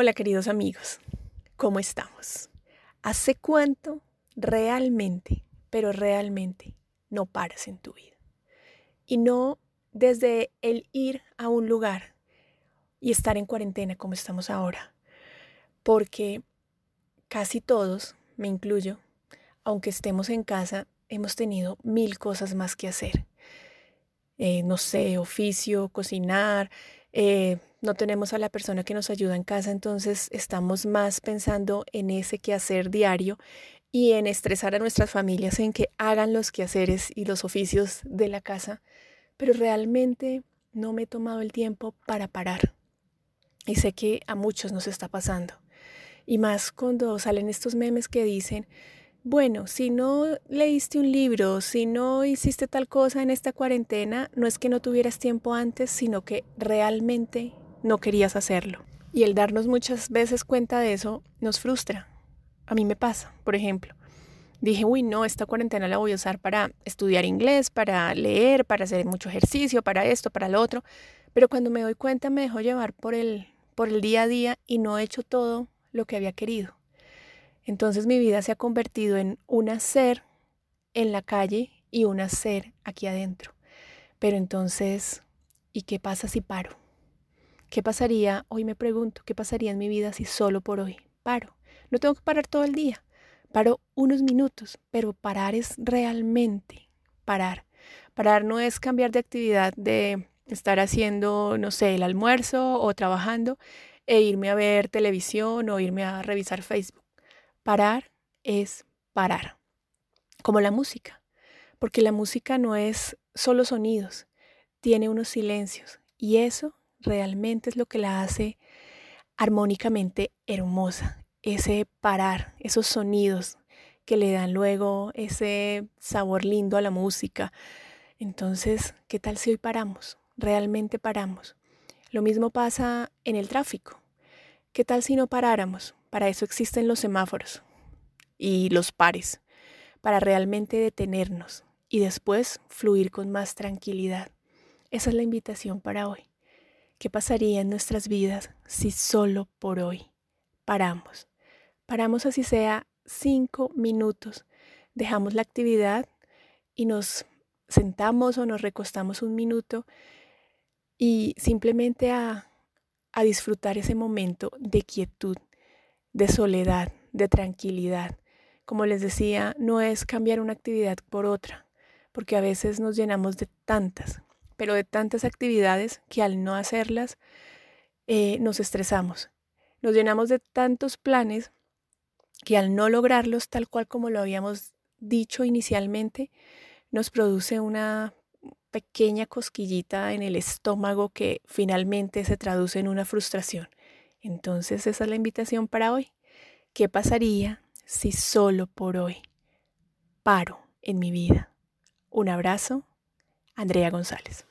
Hola queridos amigos, ¿cómo estamos? ¿Hace cuánto realmente, pero realmente no paras en tu vida? Y no desde el ir a un lugar y estar en cuarentena como estamos ahora, porque casi todos, me incluyo, aunque estemos en casa, hemos tenido mil cosas más que hacer. Eh, no sé, oficio, cocinar, eh, no tenemos a la persona que nos ayuda en casa, entonces estamos más pensando en ese quehacer diario y en estresar a nuestras familias en que hagan los quehaceres y los oficios de la casa, pero realmente no me he tomado el tiempo para parar. Y sé que a muchos nos está pasando. Y más cuando salen estos memes que dicen, bueno, si no leíste un libro, si no hiciste tal cosa en esta cuarentena, no es que no tuvieras tiempo antes, sino que realmente no querías hacerlo. Y el darnos muchas veces cuenta de eso nos frustra. A mí me pasa, por ejemplo. Dije, uy, no, esta cuarentena la voy a usar para estudiar inglés, para leer, para hacer mucho ejercicio, para esto, para lo otro. Pero cuando me doy cuenta me dejo llevar por el, por el día a día y no he hecho todo lo que había querido. Entonces mi vida se ha convertido en un hacer en la calle y un hacer aquí adentro. Pero entonces, ¿y qué pasa si paro? ¿Qué pasaría? Hoy me pregunto, ¿qué pasaría en mi vida si solo por hoy paro? No tengo que parar todo el día, paro unos minutos, pero parar es realmente parar. Parar no es cambiar de actividad, de estar haciendo, no sé, el almuerzo o trabajando e irme a ver televisión o irme a revisar Facebook. Parar es parar, como la música, porque la música no es solo sonidos, tiene unos silencios y eso realmente es lo que la hace armónicamente hermosa. Ese parar, esos sonidos que le dan luego ese sabor lindo a la música. Entonces, ¿qué tal si hoy paramos? Realmente paramos. Lo mismo pasa en el tráfico. ¿Qué tal si no paráramos? Para eso existen los semáforos y los pares, para realmente detenernos y después fluir con más tranquilidad. Esa es la invitación para hoy. ¿Qué pasaría en nuestras vidas si solo por hoy paramos? Paramos así sea cinco minutos, dejamos la actividad y nos sentamos o nos recostamos un minuto y simplemente a, a disfrutar ese momento de quietud, de soledad, de tranquilidad. Como les decía, no es cambiar una actividad por otra, porque a veces nos llenamos de tantas, pero de tantas actividades que al no hacerlas eh, nos estresamos. Nos llenamos de tantos planes que al no lograrlos tal cual como lo habíamos dicho inicialmente, nos produce una pequeña cosquillita en el estómago que finalmente se traduce en una frustración. Entonces esa es la invitación para hoy. ¿Qué pasaría si solo por hoy paro en mi vida? Un abrazo, Andrea González.